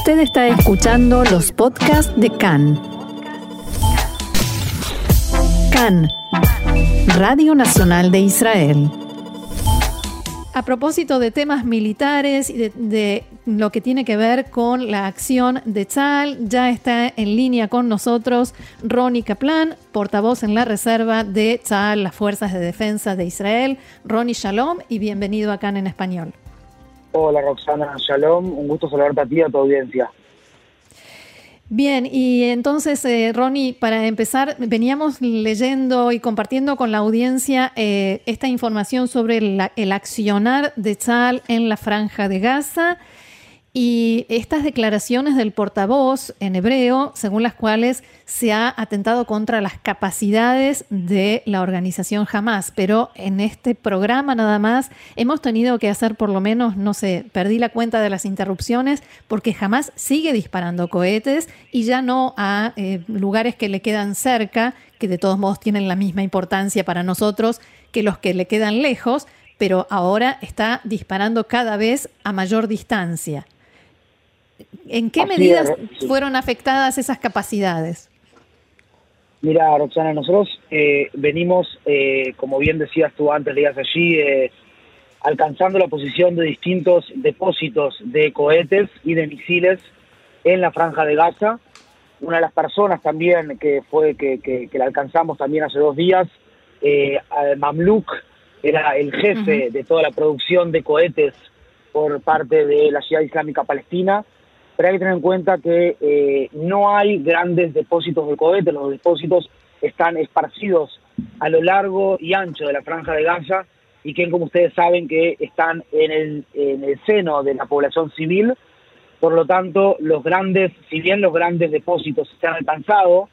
Usted está escuchando los podcasts de CAN. CAN, Radio Nacional de Israel. A propósito de temas militares y de, lo que tiene que ver con la acción de Tzal, ya está en línea con nosotros Ronnie Kaplan, portavoz en la reserva de Tzal, las Fuerzas de Defensa de Israel. Ronnie, shalom y bienvenido acá en español. Hola Roxana, shalom, un gusto saludarte a ti y a tu audiencia. Bien, y entonces, eh, Ronnie, para empezar, veníamos leyendo y compartiendo con la audiencia eh, esta información sobre el accionar de Tzal en la franja de Gaza y estas declaraciones del portavoz en hebreo, según las cuales se ha atentado contra las capacidades de la organización Hamas, pero en este programa nada más hemos tenido que hacer por lo menos, no sé, perdí la cuenta de las interrupciones, porque Hamas sigue disparando cohetes y ya no a eh, lugares que le quedan cerca, que de todos modos tienen la misma importancia para nosotros que los que le quedan lejos, pero ahora está disparando cada vez a mayor distancia. ¿En qué medidas fueron afectadas esas capacidades? Mira, Roxana, nosotros eh, venimos, eh, como bien decías tú antes, días allí, eh, alcanzando la posición de distintos depósitos de cohetes y de misiles en la franja de Gaza. Una de las personas también que fue que, que, la alcanzamos también hace dos días, Mamluk, era el jefe de toda la producción de cohetes por parte de la ciudad islámica palestina pero hay que tener en cuenta que eh, no hay grandes depósitos de cohetes, los depósitos están esparcidos a lo largo y ancho de la franja de Gaza y que, como ustedes saben, que están en el, en el seno de la población civil. Por lo tanto, los grandes, si bien los grandes depósitos se han alcanzado,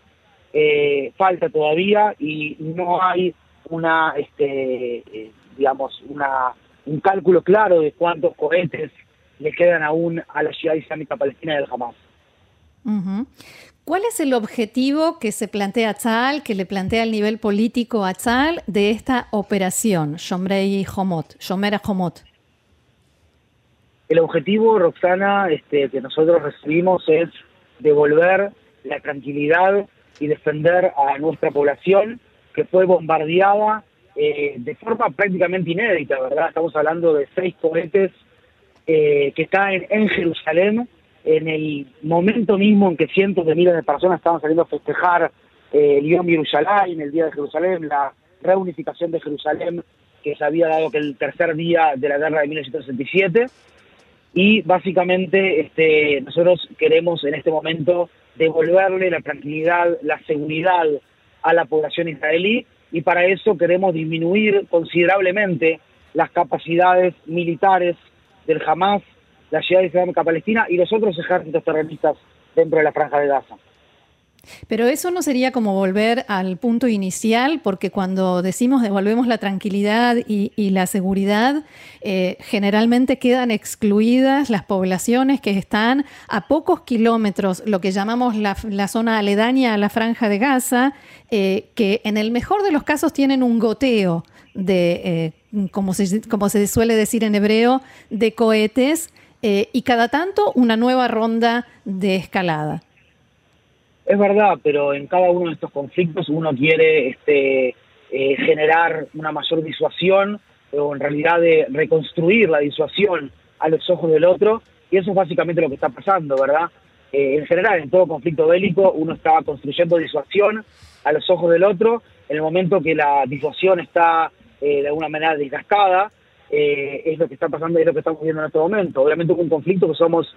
eh, falta todavía y no hay una, este, eh, digamos, una, un cálculo claro de cuántos cohetes le quedan aún a la ciudad islámica palestina del Hamas. ¿Cuál es el objetivo que se plantea Tzal, que le plantea el nivel político a Tzal de esta operación, Shomrei Homot, Shomer Homot? El objetivo, Roxana, este, que nosotros recibimos es devolver la tranquilidad y defender a nuestra población que fue bombardeada eh, de forma prácticamente inédita, ¿verdad? Estamos hablando de seis cohetes eh, que está en, Jerusalén, en el momento mismo en que cientos de miles de personas estaban saliendo a festejar eh, el Yom Yerushalayim, el Día de Jerusalén, la reunificación de Jerusalén, que se había dado que el tercer día de la guerra de 1967. Y básicamente este, nosotros queremos en este momento devolverle la tranquilidad, la seguridad a la población israelí y para eso queremos disminuir considerablemente las capacidades militares del Hamas, la ciudad islámica palestina y los otros ejércitos terroristas dentro de la franja de Gaza. Pero eso no sería como volver al punto inicial, porque cuando decimos devolvemos la tranquilidad y, la seguridad, eh, generalmente quedan excluidas las poblaciones que están a pocos kilómetros, lo que llamamos la, zona aledaña a la franja de Gaza, eh, que en el mejor de los casos tienen un goteo de eh, como se, como se suele decir en hebreo, de cohetes eh, y cada tanto una nueva ronda de escalada. Es verdad, pero en cada uno de estos conflictos uno quiere este, eh, generar una mayor disuasión o en realidad de reconstruir la disuasión a los ojos del otro y eso es básicamente lo que está pasando, ¿verdad? Eh, en general, en todo conflicto bélico uno está construyendo disuasión a los ojos del otro, en el momento que la disuasión está eh, de alguna manera desgastada, eh, es lo que está pasando y es lo que estamos viendo en este momento. Obviamente es un conflicto que somos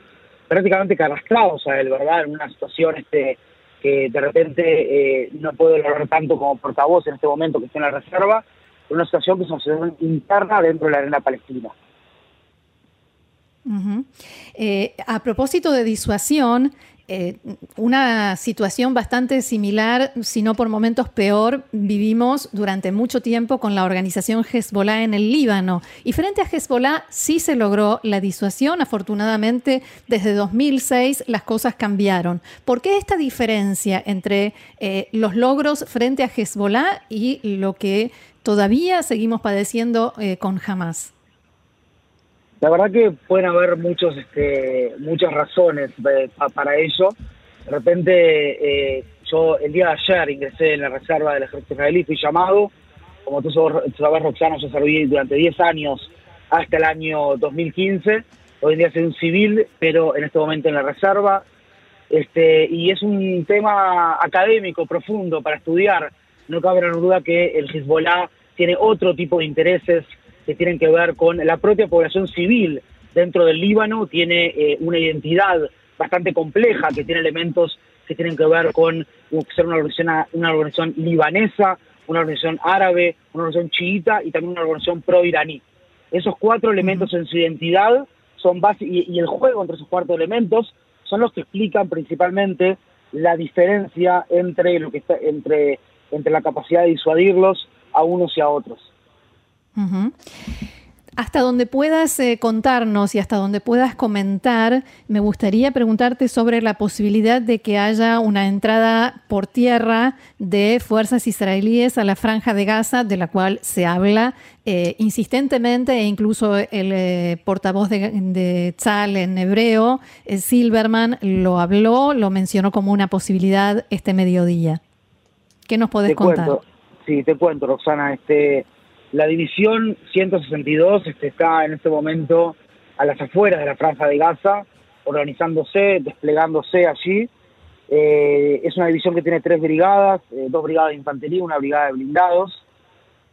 prácticamente carrasclados a él, ¿verdad? En una situación este que de repente eh, no puedo lograr tanto como portavoz en este momento que estoy en la reserva, pero una situación que es una situación interna dentro de la arena palestina. a propósito de disuasión, eh, una situación bastante similar, si no por momentos peor, vivimos durante mucho tiempo con la organización Hezbollah en el Líbano. Y frente a Hezbollah sí se logró la disuasión. Afortunadamente, desde 2006 las cosas cambiaron. ¿Por qué esta diferencia entre eh, los logros frente a Hezbollah y lo que todavía seguimos padeciendo eh, con Hamas? La verdad que pueden haber muchos, este, muchas razones eh, para ello. De repente, eh, yo el día de ayer ingresé en la reserva del ejército israelí, fui llamado. Como tú sabes, Roxana, yo serví durante 10 años hasta el año 2015. Hoy en día soy un civil, pero en este momento en la reserva. Este, y es un tema académico profundo para estudiar. No cabe la duda que el Hezbollah tiene otro tipo de intereses que tienen que ver con la propia población civil dentro del Líbano, tiene eh, una identidad bastante compleja que tiene elementos que tienen que ver con ser una organización, una organización libanesa, una organización árabe, una organización chiita y también una organización pro-iraní. Esos cuatro elementos en su identidad son y, y el juego entre esos cuatro elementos son los que explican principalmente la diferencia entre lo que está, entre entre la capacidad de disuadirlos a unos y a otros. Hasta donde puedas eh, contarnos y hasta donde puedas comentar, me gustaría preguntarte sobre la posibilidad de que haya una entrada por tierra de fuerzas israelíes a la franja de Gaza, de la cual se habla eh, insistentemente e incluso el eh, portavoz de, de Tzal en hebreo, Silverman, lo habló, lo mencionó como una posibilidad este mediodía. ¿Qué nos podés contar? sí, te cuento, Roxana. Este, la división 162 este, está en este momento a las afueras de la Franja de Gaza, organizándose, desplegándose allí. Eh, es una división que tiene tres brigadas, eh, dos brigadas de infantería, una brigada de blindados.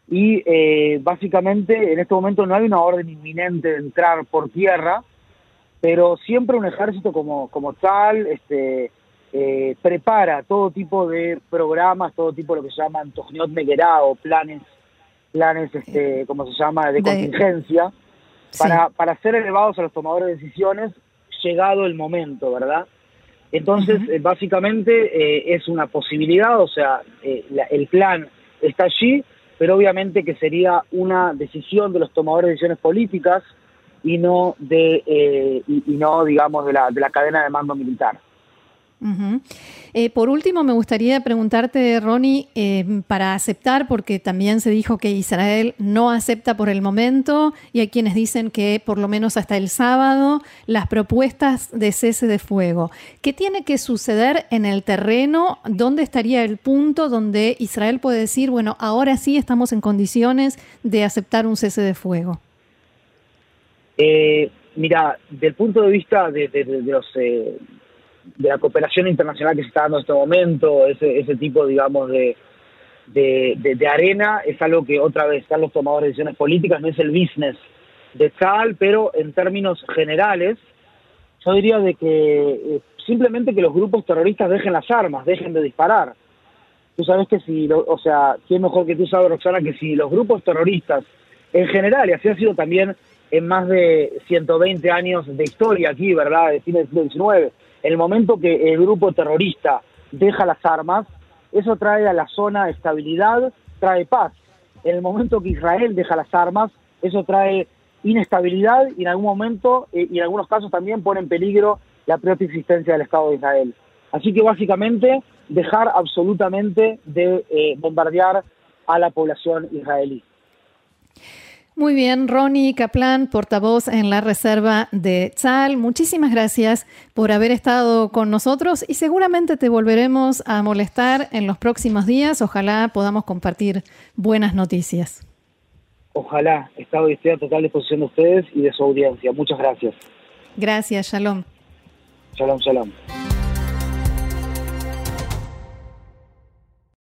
Y eh, básicamente en este momento no hay una orden inminente de entrar por tierra, pero siempre un ejército como, como tal este, prepara todo tipo de programas, todo tipo de lo que se llaman Tojniot Megerá o planes planes, este, como se llama, de, contingencia, para, para ser elevados a los tomadores de decisiones, llegado el momento, ¿verdad? Entonces, eh, básicamente eh, es una posibilidad, o sea, eh, el plan está allí, pero obviamente que sería una decisión de los tomadores de decisiones políticas y no de y, no digamos de la, de la cadena de mando militar. Eh, por último, me gustaría preguntarte, Ronnie, eh, para aceptar, porque también se dijo que Israel no acepta por el momento y hay quienes dicen que por lo menos hasta el sábado las propuestas de cese de fuego. ¿Qué tiene que suceder en el terreno? ¿Dónde estaría el punto donde Israel puede decir, bueno, ahora sí estamos en condiciones de aceptar un cese de fuego? Eh, mira, del punto de vista de, los de la cooperación internacional que se está dando en este momento, ese, ese tipo, digamos, de, de, arena, es algo que otra vez están los tomadores de decisiones políticas, no es el business de tal, pero en términos generales, yo diría de que eh, simplemente que los grupos terroristas dejen las armas, dejen de disparar. Tú sabes que si, o sea, ¿quién mejor que tú sabes, Roxana, que si los grupos terroristas en general, y así ha sido también en más de 120 años de historia aquí, ¿verdad?, de fines del siglo XIX, en el momento que el grupo terrorista deja las armas, eso trae a la zona estabilidad, trae paz. En el momento que Israel deja las armas, eso trae inestabilidad y en algún momento, eh, y en algunos casos también pone en peligro la propia existencia del Estado de Israel. Así que básicamente dejar absolutamente de eh, bombardear a la población israelí. Muy bien, Ronnie Kaplan, portavoz en la Reserva de Tzal, muchísimas gracias por haber estado con nosotros y seguramente te volveremos a molestar en los próximos días. Ojalá podamos compartir buenas noticias. Ojalá, estado y estoy a total disposición de ustedes y de su audiencia. Muchas gracias. Gracias, shalom. Shalom, shalom.